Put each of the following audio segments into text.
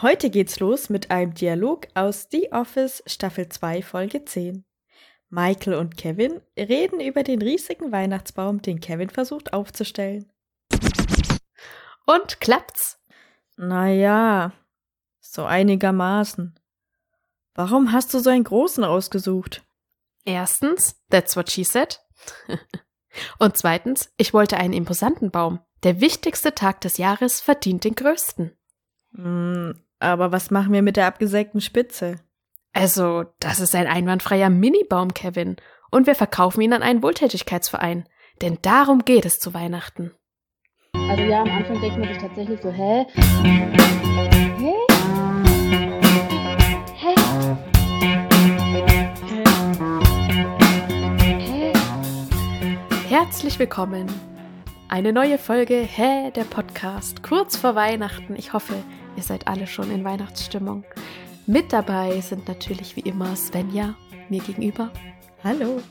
Heute geht's los mit einem Dialog aus The Office Staffel 2 Folge 10. Michael und Kevin reden über den riesigen Weihnachtsbaum, den Kevin versucht aufzustellen. Und klappt's? Naja, so einigermaßen. Warum hast du so einen großen ausgesucht? Erstens, that's what she said. Und zweitens, ich wollte einen imposanten Baum. Der wichtigste Tag des Jahres verdient den größten. Hm, aber was machen wir mit der abgesägten Spitze? Also, das ist ein einwandfreier Minibaum, Kevin. Und wir verkaufen ihn an einen Wohltätigkeitsverein. Denn darum geht es zu Weihnachten. Also ja, am Anfang denkt man sich tatsächlich so, hä? Hä? Hä? Hä? Herzlich willkommen. Eine neue Folge Hä, der Podcast. Kurz vor Weihnachten. Ich hoffe, ihr seid alle schon in Weihnachtsstimmung. Mit dabei sind natürlich wie immer Svenja, mir gegenüber. Hallo.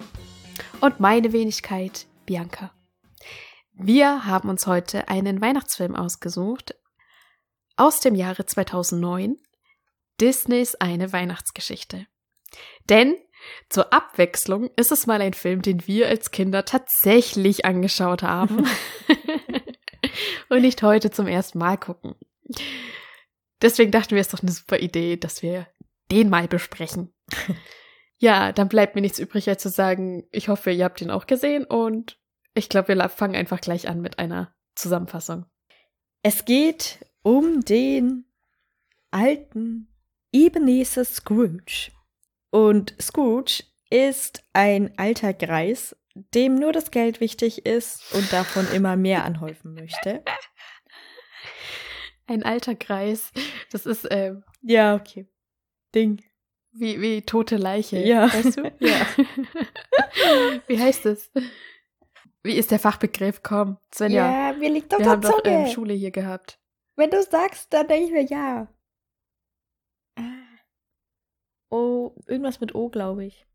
Und meine Wenigkeit, Bianca. Wir haben uns heute einen Weihnachtsfilm ausgesucht aus dem Jahre 2009. Disneys eine Weihnachtsgeschichte. Denn zur Abwechslung ist es mal ein Film, den wir als Kinder tatsächlich angeschaut haben und nicht heute zum ersten Mal gucken. Deswegen dachten wir, es ist doch eine super Idee, dass wir den mal besprechen. ja, dann bleibt mir nichts übrig, als zu sagen, ich hoffe, ihr habt ihn auch gesehen und ich glaube, wir fangen einfach gleich an mit einer Zusammenfassung. Es geht um den alten Ebenezer Scrooge. Und Scrooge ist ein alter Greis, dem nur das Geld wichtig ist und davon immer mehr anhäufen möchte. Ein alter Kreis. Das ist, ähm, Ja, okay. Ding. wie, wie tote Leiche. Ja. Weißt du? Ja. wie heißt es? Wie ist der Fachbegriff? Komm, Svenja. mir liegt auf wir der haben doch Zunge. ähm, Schule hier gehabt. Wenn du sagst, dann denke ich mir ja. Oh, irgendwas mit O, glaube ich.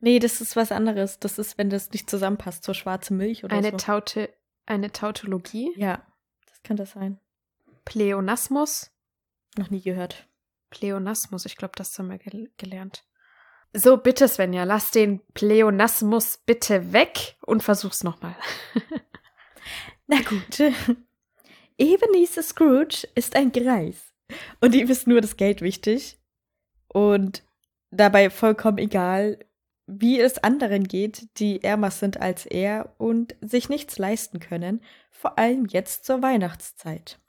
Nee, das ist was anderes. Das ist, wenn das nicht zusammenpasst, so schwarze Milch oder Eine so. Taute, eine Tautologie. ja, das kann das sein. Pleonasmus. Noch nie gehört. Pleonasmus, ich glaube, das haben wir gel gelernt. So, bitte, Svenja, lass den Pleonasmus bitte weg und versuch's nochmal. Na gut. Ebenezer Scrooge ist ein Greis. Und ihm ist nur das Geld wichtig. Und dabei vollkommen egal, wie es anderen geht, die ärmer sind als er und sich nichts leisten können, vor allem jetzt zur Weihnachtszeit.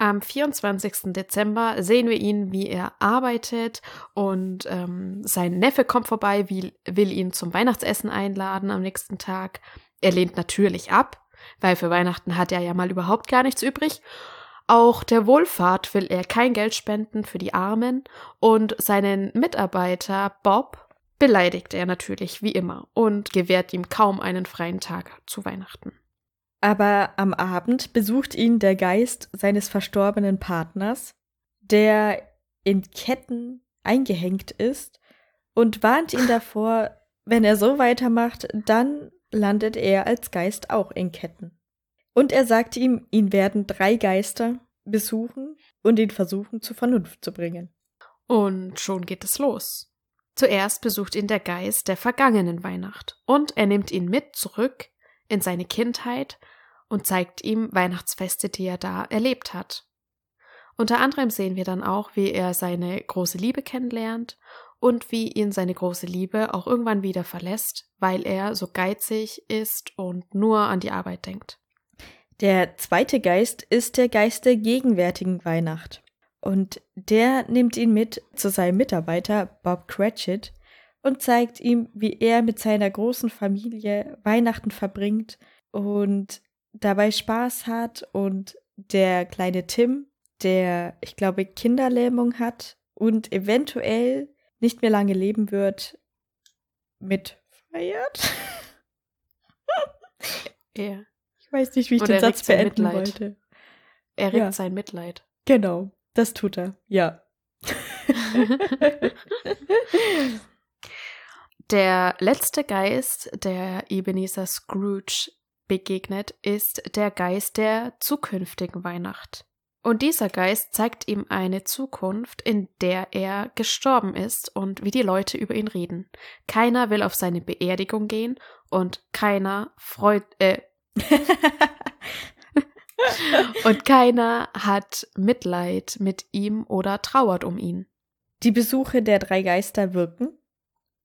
Am 24. Dezember sehen wir ihn, wie er arbeitet und ähm, sein Neffe kommt vorbei, will, will ihn zum Weihnachtsessen einladen am nächsten Tag. Er lehnt natürlich ab, weil für Weihnachten hat er ja mal überhaupt gar nichts übrig. Auch der Wohlfahrt will er kein Geld spenden für die Armen und seinen Mitarbeiter Bob beleidigt er natürlich wie immer und gewährt ihm kaum einen freien Tag zu Weihnachten. Aber am Abend besucht ihn der Geist seines verstorbenen Partners, der in Ketten eingehängt ist und warnt ihn davor, wenn er so weitermacht, dann landet er als Geist auch in Ketten. Und er sagt ihm, ihn werden drei Geister besuchen und ihn versuchen zur Vernunft zu bringen. Und schon geht es los. Zuerst besucht ihn der Geist der vergangenen Weihnacht und er nimmt ihn mit zurück in seine Kindheit und zeigt ihm Weihnachtsfeste, die er da erlebt hat. Unter anderem sehen wir dann auch, wie er seine große Liebe kennenlernt und wie ihn seine große Liebe auch irgendwann wieder verlässt, weil er so geizig ist und nur an die Arbeit denkt. Der zweite Geist ist der Geist der gegenwärtigen Weihnacht. Und der nimmt ihn mit zu seinem Mitarbeiter Bob Cratchit und zeigt ihm, wie er mit seiner großen Familie Weihnachten verbringt und dabei Spaß hat und der kleine Tim, der, ich glaube, Kinderlähmung hat und eventuell nicht mehr lange leben wird, mitfeiert. Er, Ich weiß nicht, wie ich Und den Satz beenden wollte. er regt Ja. sein Mitleid. Genau, das tut er, ja. Der letzte Geist, der Ebenezer Scrooge begegnet, ist der Geist der zukünftigen Weihnacht. Und dieser Geist zeigt ihm eine Zukunft, in der er gestorben ist und wie die Leute über ihn reden. Keiner will auf seine Beerdigung gehen und keiner freut, äh, und keiner hat Mitleid mit ihm oder trauert um ihn. Die Besuche der drei Geister wirken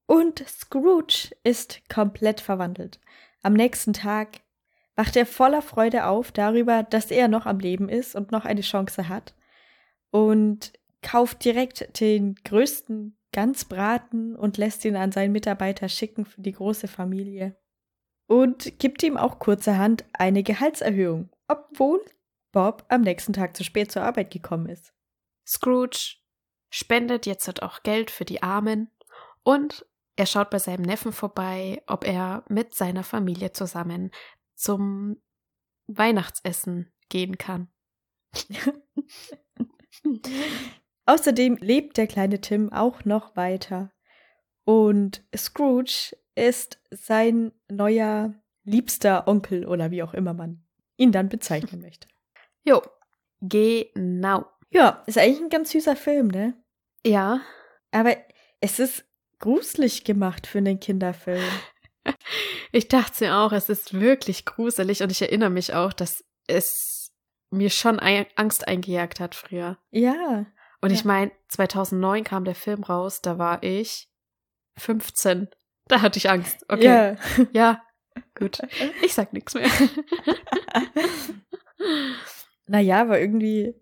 und Scrooge ist komplett verwandelt. Am nächsten Tag wacht er voller Freude auf darüber, dass er noch am Leben ist und noch eine Chance hat und kauft direkt den größten Ganzbraten und lässt ihn an seinen Mitarbeiter schicken für die große Familie. Und gibt ihm auch kurzerhand eine Gehaltserhöhung, obwohl Bob am nächsten Tag zu spät zur Arbeit gekommen ist. Scrooge spendet jetzt halt auch Geld für die Armen und er schaut bei seinem Neffen vorbei, ob er mit seiner Familie zusammen zum Weihnachtsessen gehen kann. Außerdem lebt der kleine Tim auch noch weiter. Und Scrooge ist sein neuer liebster Onkel oder wie auch immer man ihn dann bezeichnen möchte. Jo, genau. Ja, ist eigentlich ein ganz süßer Film, ne? Ja. Aber es ist gruselig gemacht für einen Kinderfilm. Ich dachte mir auch, es ist wirklich gruselig und ich erinnere mich auch, dass es mir schon Angst eingejagt hat früher. Ja. Und ja. ich meine, 2009 kam der Film raus, da war ich 15. Da hatte ich Angst. Okay. Ja. Ja. Gut. Ich sag nichts mehr. naja, aber irgendwie,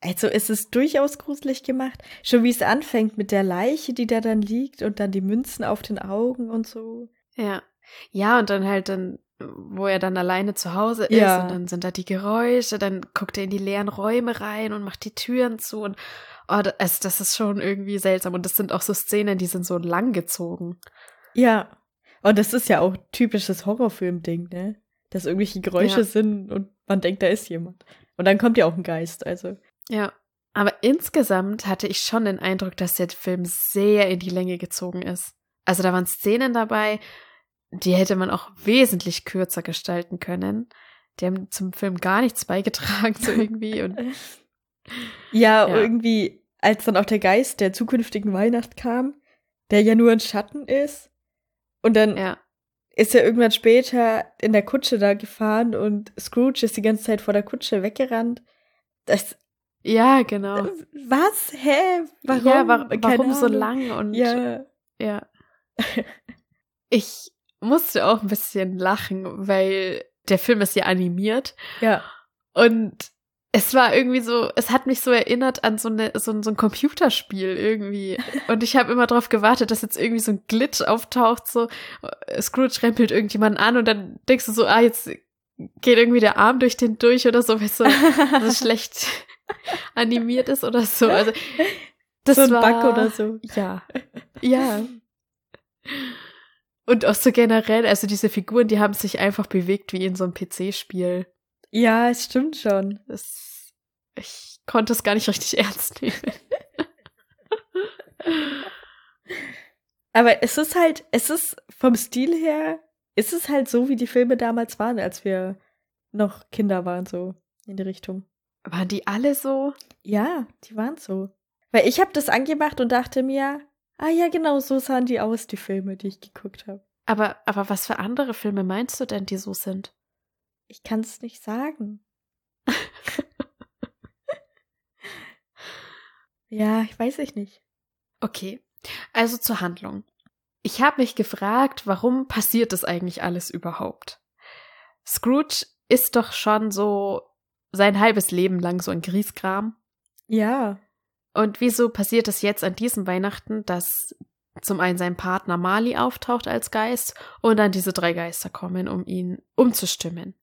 also es ist durchaus gruselig gemacht. Schon wie es anfängt mit der Leiche, die da dann liegt und dann die Münzen auf den Augen und so. Ja. Ja, und dann halt dann, wo er dann alleine zu Hause ist Ja. und dann sind da die Geräusche, dann guckt er in die leeren Räume rein und macht die Türen zu und oh, das, das ist schon irgendwie seltsam. Und das sind auch so Szenen, die sind so langgezogen. Ja. Und das ist ja auch typisches Horrorfilm-Ding, ne? Dass irgendwelche Geräusche Ja. sind und man denkt, da ist jemand. Und dann kommt ja auch ein Geist, also. Ja. Aber insgesamt hatte ich schon den Eindruck, dass der Film sehr in die Länge gezogen ist. Also da waren Szenen dabei, die hätte man auch wesentlich kürzer gestalten können. Die haben zum Film gar nichts beigetragen, so irgendwie. Und Ja, Ja. irgendwie, als dann auch der Geist der zukünftigen Weihnacht kam, der ja nur ein Schatten ist. Und dann ja, ist er irgendwann später in der Kutsche da gefahren und Scrooge ist die ganze Zeit vor der Kutsche weggerannt. Das, ja, genau. was? Hä? Warum? Ja, wa warum so lang? Und Ja. ja. Ich musste auch ein bisschen lachen, weil der Film ist ja animiert. Ja. Und es war irgendwie so, es hat mich so erinnert an so, eine, so, ein- so ein Computerspiel irgendwie. Und ich habe immer darauf gewartet, dass jetzt irgendwie so ein Glitch auftaucht, so Scrooge rempelt irgendjemanden an und dann denkst du so, ah, jetzt geht irgendwie der Arm durch den durch oder so, weil es so, so schlecht animiert ist oder so. Also das so ein war, Bug oder so. Ja. Ja. Und auch so generell, also diese Figuren, die haben sich einfach bewegt wie in so einem PC-Spiel. Ja, es stimmt schon. Das, ich konnte es gar nicht richtig ernst nehmen. Aber es ist halt, es ist vom Stil her, ist es halt so, wie die Filme damals waren, als wir noch Kinder waren, so in die Richtung. Waren die alle so? Ja, die waren so. Weil ich habe das angemacht und dachte mir, ah ja, genau, so sahen die aus, die Filme, die ich geguckt habe. Aber, aber was für andere Filme meinst du denn, die so sind? Ich kann es nicht sagen. ja, ich weiß ich nicht. Okay, also zur Handlung. Ich habe mich gefragt, warum passiert das eigentlich alles überhaupt? Scrooge ist doch schon so sein halbes Leben lang so ein Grieskram. Ja, Und wieso passiert es jetzt an diesem Weihnachten, dass zum einen sein Partner Mali auftaucht als Geist und dann diese drei Geister kommen, um ihn umzustimmen?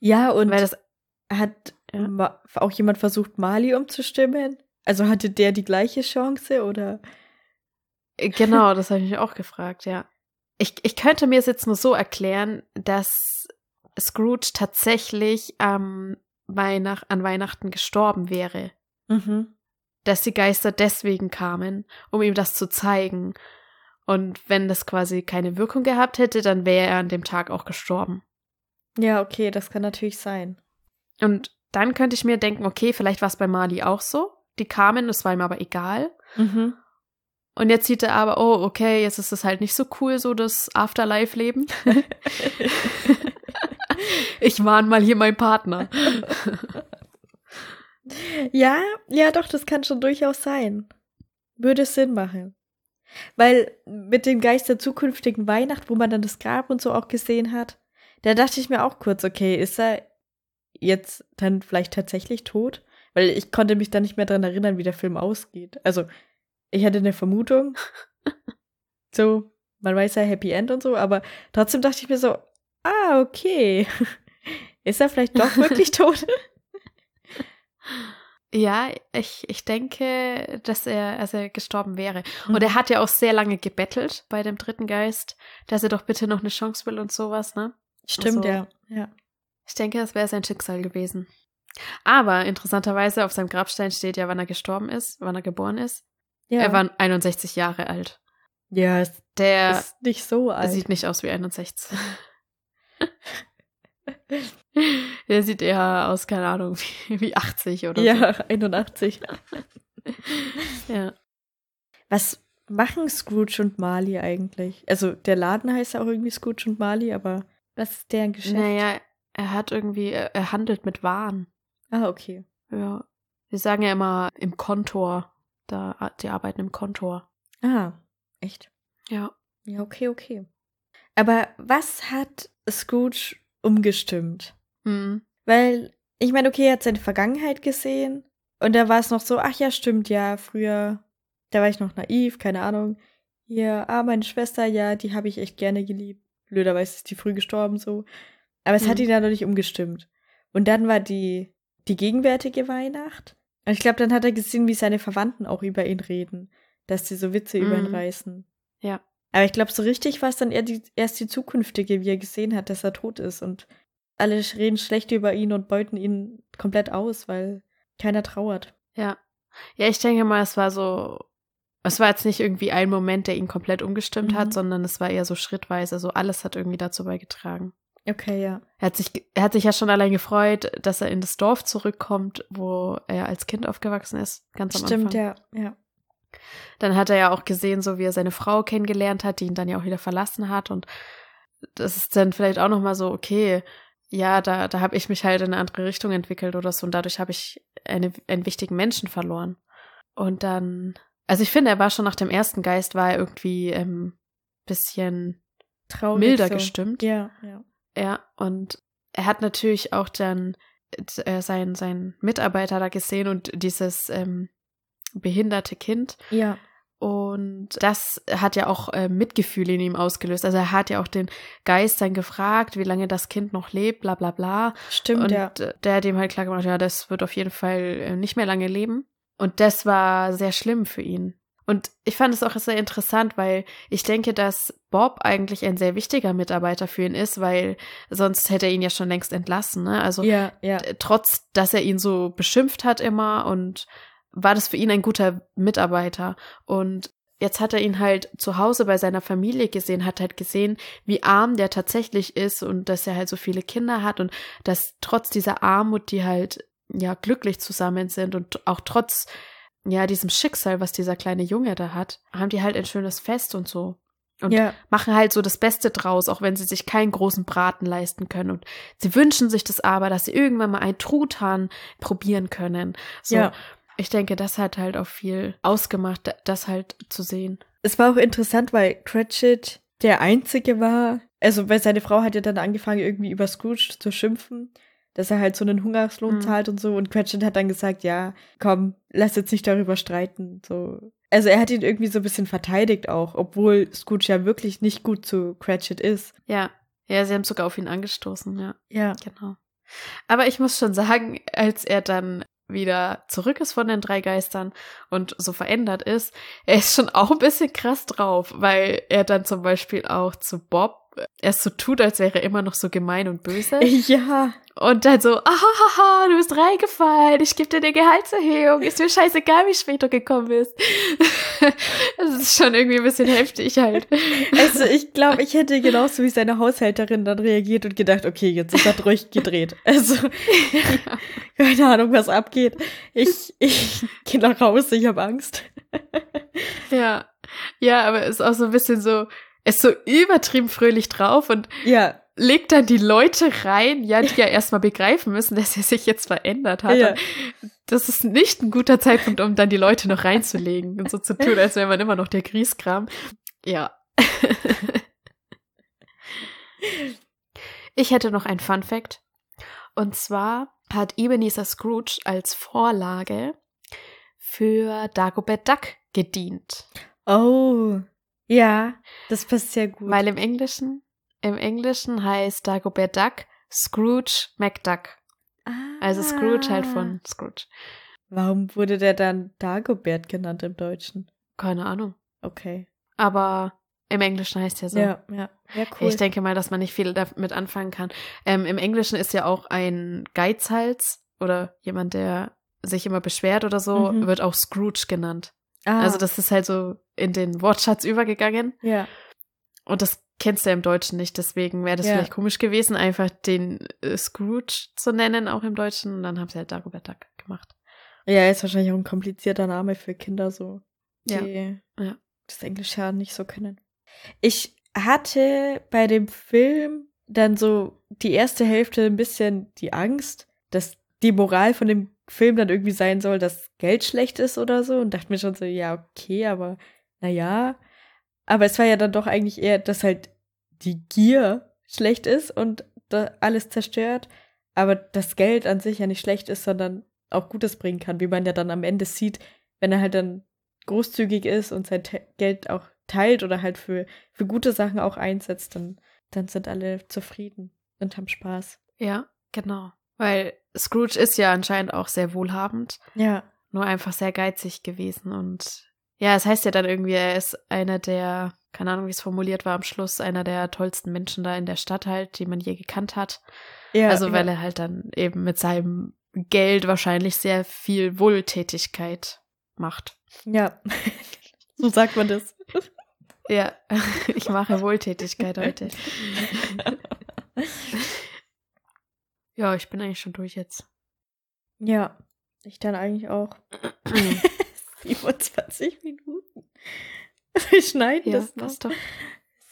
ja, und Weil das hat Ja. auch jemand versucht, Mali umzustimmen? Also hatte der die gleiche Chance oder? Genau, das habe ich mich auch gefragt, ja. Ich, ich könnte mir es jetzt nur so erklären, dass Scrooge tatsächlich am Weihnacht, an Weihnachten gestorben wäre. Mhm. Dass die Geister deswegen kamen, um ihm das zu zeigen. Und wenn das quasi keine Wirkung gehabt hätte, dann wäre er an dem Tag auch gestorben. Ja, okay, das kann natürlich sein. Und dann könnte ich mir denken, okay, vielleicht war es bei Mali auch so. Die kamen, es war ihm aber egal. Mhm. Und jetzt sieht er aber, oh, okay, jetzt ist es halt nicht so cool, so das Afterlife-Leben. ich mahn mal hier meinen Partner. Ja, ja, doch, das kann schon durchaus sein. Würde Sinn machen. Weil mit dem Geist der zukünftigen Weihnacht, wo man dann das Grab und so auch gesehen hat, da dachte ich mir auch kurz, okay, ist er jetzt dann vielleicht tatsächlich tot? Weil ich konnte mich dann nicht mehr dran erinnern, wie der Film ausgeht. Also, ich hatte eine Vermutung. so, man weiß ja Happy End und so, aber trotzdem dachte ich mir so, ah, okay. ist er vielleicht doch wirklich tot? Ja, ich, ich denke, dass er, als er gestorben wäre. Mhm. Und er hat ja auch sehr lange gebettelt bei dem dritten Geist, dass er doch bitte noch eine Chance will und sowas, ne? Stimmt, Also- ja. ja. Ich denke, das wäre sein Schicksal gewesen. Aber interessanterweise auf seinem Grabstein steht ja, wann er gestorben ist, wann er geboren ist. Ja, Er war 61 Jahre alt. ja Der ist nicht so alt. sieht nicht aus wie 61. Der sieht eher aus, keine Ahnung, wie, wie 80 oder ja, 81. so. Ja. Was machen Scrooge und Marley eigentlich? Also, der Laden heißt ja auch irgendwie Scrooge und Marley, aber was ist deren Geschäft? Naja, er hat irgendwie, er er handelt mit Waren. Ah, okay. Ja. Wir sagen ja immer im Kontor. Da, die arbeiten im Kontor. Ah, echt? Ja. Ja, okay, okay. Aber was hat Scrooge umgestimmt? Hm. Weil, ich meine, okay, er hat seine Vergangenheit gesehen und da war es noch so, ach ja, stimmt, ja, früher, da war ich noch naiv, keine Ahnung. Hier, ah, meine Schwester, ja, die habe ich echt gerne geliebt. Blöderweise ist die früh gestorben, so. Aber es hat Mhm. ihn dann noch nicht umgestimmt. Und dann war die, die gegenwärtige Weihnacht. Und ich glaube, dann hat er gesehen, wie seine Verwandten auch über ihn reden, dass sie so Witze über ihn Mhm. reißen. Ja. Aber ich glaube, so richtig war es dann eher die, erst die zukünftige, wie er gesehen hat, dass er tot ist. Und alle reden schlecht über ihn und beuten ihn komplett aus, weil keiner trauert. Ja. Ja, ich denke mal, es war so, es war jetzt nicht irgendwie ein Moment, der ihn komplett umgestimmt Mhm. hat, sondern es war eher so schrittweise. So alles hat irgendwie dazu beigetragen. Okay, ja. Er hat sich, er hat sich ja schon allein gefreut, dass er in das Dorf zurückkommt, wo er als Kind aufgewachsen ist, ganz am Stimmt, Anfang. ja. ja. Dann hat er ja auch gesehen, so wie er seine Frau kennengelernt hat, die ihn dann ja auch wieder verlassen hat. Und das ist dann vielleicht auch nochmal so, okay, ja, da, da habe ich mich halt in eine andere Richtung entwickelt oder so. Und dadurch habe ich eine, einen wichtigen Menschen verloren. Und dann, also ich finde, er war schon nach dem ersten Geist, war er irgendwie ähm, bisschen Traurig. milder so. gestimmt. Ja, ja. Ja, und er hat natürlich auch dann äh, seinen, seinen Mitarbeiter da gesehen und dieses ähm, behinderte Kind. Ja. Und das hat ja auch äh, Mitgefühl in ihm ausgelöst. Also er hat ja auch den Geist dann gefragt, wie lange das Kind noch lebt, bla bla bla. Stimmt, und ja. der hat ihm halt klar gemacht, ja, das wird auf jeden Fall äh, nicht mehr lange leben. Und das war sehr schlimm für ihn. Und ich fand es auch sehr interessant, weil ich denke, dass Bob eigentlich ein sehr wichtiger Mitarbeiter für ihn ist, weil sonst hätte er ihn ja schon längst entlassen. Ne? Also ja, ja. trotz, dass er ihn so beschimpft hat immer und war das für ihn ein guter Mitarbeiter. Und jetzt hat er ihn halt zu Hause bei seiner Familie gesehen, hat halt gesehen, wie arm der tatsächlich ist und dass er halt so viele Kinder hat und dass trotz dieser Armut die halt ja glücklich zusammen sind und auch trotz ja diesem Schicksal, was dieser kleine Junge da hat, haben die halt ein schönes Fest und so. Und ja. machen halt so das Beste draus, auch wenn sie sich keinen großen Braten leisten können. Und sie wünschen sich das aber, dass sie irgendwann mal einen Truthahn probieren können. So, Ja. Ich denke, das hat halt auch viel ausgemacht, das halt zu sehen. Es war auch interessant, weil Cratchit der Einzige war. Also, weil seine Frau hat ja dann angefangen, irgendwie über Scrooge zu schimpfen, dass er halt so einen Hungerslohn Mhm. zahlt und so. Und Cratchit hat dann gesagt, ja, komm, lass jetzt nicht darüber streiten. So. Also er hat ihn irgendwie so ein bisschen verteidigt auch, obwohl Scrooge ja wirklich nicht gut zu Cratchit ist. Ja, ja, sie haben sogar auf ihn angestoßen, ja, Ja. genau. Aber ich muss schon sagen, als er dann wieder zurück ist von den drei Geistern und so verändert ist, er ist schon auch ein bisschen krass drauf, weil er dann zum Beispiel auch zu Bob er so tut, als wäre er immer noch so gemein und böse. Ja. Und dann so, ahaha, du bist reingefallen, ich gebe dir eine Gehaltserhöhung, ist mir scheißegal, wie spät du gekommen bist. das ist schon irgendwie ein bisschen heftig halt. Also ich glaube, ich hätte genauso wie seine Haushälterin dann reagiert und gedacht, okay, jetzt ist er durchgedreht. Also ja. keine Ahnung, was abgeht. Ich, ich gehe nach Hause, ich habe Angst. ja. Ja, aber es ist auch so ein bisschen so, ist so übertrieben fröhlich drauf und Ja, legt dann die Leute rein, ja, die ja erstmal begreifen müssen, dass er sich jetzt verändert hat. Ja. Das ist nicht ein guter Zeitpunkt, um dann die Leute noch reinzulegen und so zu tun, als wäre man immer noch der Grieskram. Ja. ich hätte noch ein Fun Fact. Und zwar hat Ebenezer Scrooge als Vorlage für Dagobert Duck gedient. Oh, ja, das passt sehr gut. Weil im Englischen, im Englischen heißt Dagobert Duck Scrooge McDuck. Also Scrooge halt Ah. von Scrooge. Warum wurde der dann Dagobert genannt im Deutschen? Keine Ahnung. Okay. Aber im Englischen heißt ja so. Ja, ja. Ja, cool. Ich denke mal, dass man nicht viel damit anfangen kann. Ähm, Im Englischen ist ja auch ein Geizhals oder jemand, der sich immer beschwert oder so, Mhm. wird auch Scrooge genannt. Ah, Also das ist halt so in den Wortschatz übergegangen. ja. Und das kennst du ja im Deutschen nicht, deswegen wäre das Ja. vielleicht komisch gewesen, einfach den äh, Scrooge zu nennen, auch im Deutschen. Und dann haben sie halt Dagobert Duck gemacht. Ja, ist wahrscheinlich auch ein komplizierter Name für Kinder so, Ja. die Ja. das Englische ja nicht so können. Ich hatte bei dem Film dann so die erste Hälfte ein bisschen die Angst, dass die Moral von dem Film dann irgendwie sein soll, dass Geld schlecht ist oder so und dachte mir schon so, ja, okay, aber naja. Aber es war ja dann doch eigentlich eher, dass halt die Gier schlecht ist und da alles zerstört, aber das Geld an sich ja nicht schlecht ist, sondern auch Gutes bringen kann, wie man ja dann am Ende sieht, wenn er halt dann großzügig ist und sein Te Geld auch teilt oder halt für, für gute Sachen auch einsetzt, dann, dann sind alle zufrieden und haben Spaß. Ja, genau. Weil Scrooge ist ja anscheinend auch sehr wohlhabend, Ja. nur einfach sehr geizig gewesen. Und ja, es heißt ja dann irgendwie, er ist einer der, keine Ahnung, wie es formuliert war am Schluss, einer der tollsten Menschen da in der Stadt halt, die man je gekannt hat. ja also weil ja. er halt dann eben mit seinem Geld wahrscheinlich sehr viel Wohltätigkeit macht. Ja. so sagt man das. Ja, ich mache Wohltätigkeit heute. Ja, ich bin eigentlich schon durch jetzt. Ja. Ich dann eigentlich auch. 27 Minuten. Wir schneiden Ja, das noch. passt doch.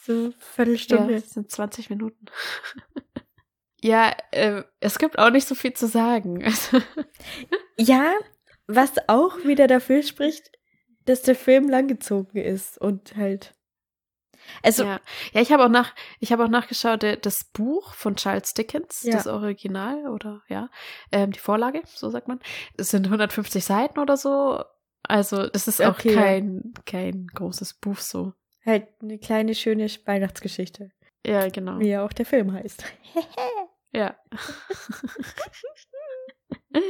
So Ja, Viertelstunde. es sind 20 Minuten. ja, äh, es gibt auch nicht so viel zu sagen. Ja, was auch wieder dafür spricht, dass der Film langgezogen ist und halt. Also, ja. ja, ich habe auch nach, ich habe auch nachgeschaut, der, das Buch von Charles Dickens, Ja. das Original oder ja, ähm, die Vorlage, so sagt man, es sind 150 Seiten oder so. Also das ist auch Okay, kein kein großes Buch so. halt eine kleine, schöne Weihnachtsgeschichte. Ja, genau. Wie ja auch der Film heißt. Ja.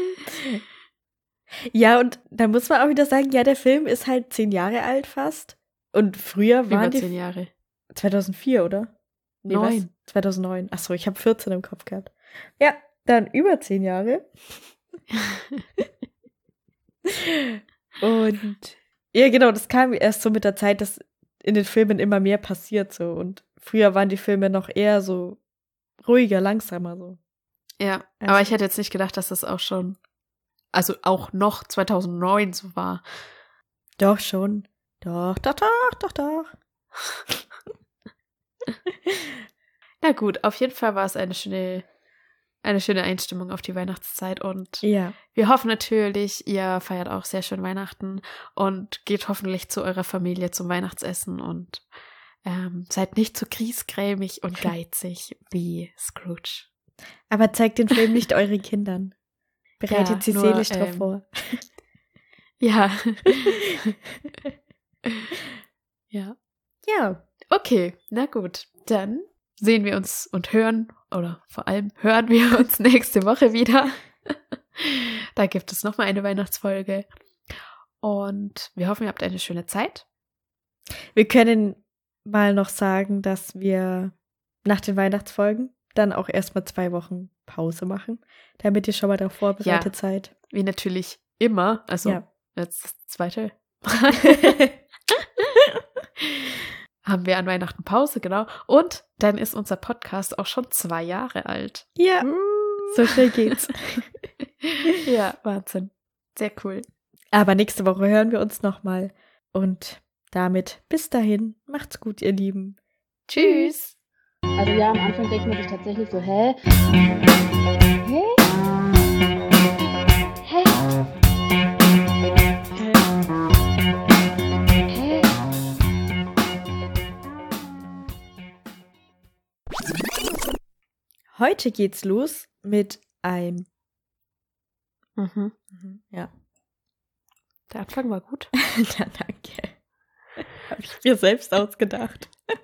Ja, und da muss man auch wieder sagen, ja, der Film ist halt zehn Jahre alt fast. Und früher waren Über die. zehn Jahre. 2004, oder? was? Neun. 2009. Achso, ich habe 14 im Kopf gehabt. Ja, dann über zehn Jahre. Und ja, genau, das kam erst so mit der Zeit, dass in den Filmen immer mehr passiert so. Und früher waren die Filme noch eher so ruhiger, langsamer so. Ja, Also- aber ich hätte jetzt nicht gedacht, dass das auch schon, also auch noch 2009 so war. Doch schon. Doch, doch, doch, doch, doch. Na gut, auf jeden Fall war es eine schöne, eine schöne Einstimmung auf die Weihnachtszeit und Ja. wir hoffen natürlich, ihr feiert auch sehr schön Weihnachten und geht hoffentlich zu eurer Familie zum Weihnachtsessen und ähm, seid nicht so griesgrämig und geizig wie Scrooge. Aber zeigt den Film nicht euren Kindern. Bereitet Ja, sie nur, seelisch drauf ähm, vor. Ja. ja. Ja. Okay, na gut. Dann sehen wir uns und hören, oder vor allem hören wir uns nächste Woche wieder. da gibt es nochmal eine Weihnachtsfolge. Und wir hoffen, ihr habt eine schöne Zeit. Wir können mal noch sagen, dass wir nach den Weihnachtsfolgen dann auch erstmal zwei Wochen Pause machen, damit ihr schon mal darauf vorbereitet Ja. seid. Wie natürlich immer. Also Ja. jetzt das zweite haben wir an Weihnachten Pause, genau. Und dann ist unser Podcast auch schon zwei Jahre alt. ja, so schnell geht's. ja, Wahnsinn. Sehr cool. Aber nächste Woche hören wir uns nochmal. Und damit bis dahin, macht's gut, ihr Lieben. Tschüss. Also ja, am Anfang denkt man sich tatsächlich so, hä? Hä? Hä? Heute geht's los mit einem. Mhm. Ja, Der Anfang war gut. ja danke. Habe ich mir selbst ausgedacht.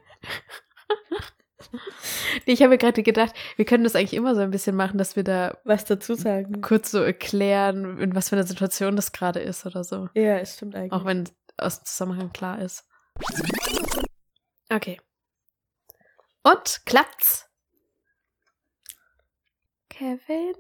Nee, Ich habe mir gerade gedacht, wir können das eigentlich immer so ein bisschen machen, dass wir da Was dazu sagen? kurz so erklären, in was für einer Situation das gerade ist oder so. Ja, es stimmt eigentlich. Auch wenn aus dem Zusammenhang klar ist. Okay. Und klappt's? Kevin?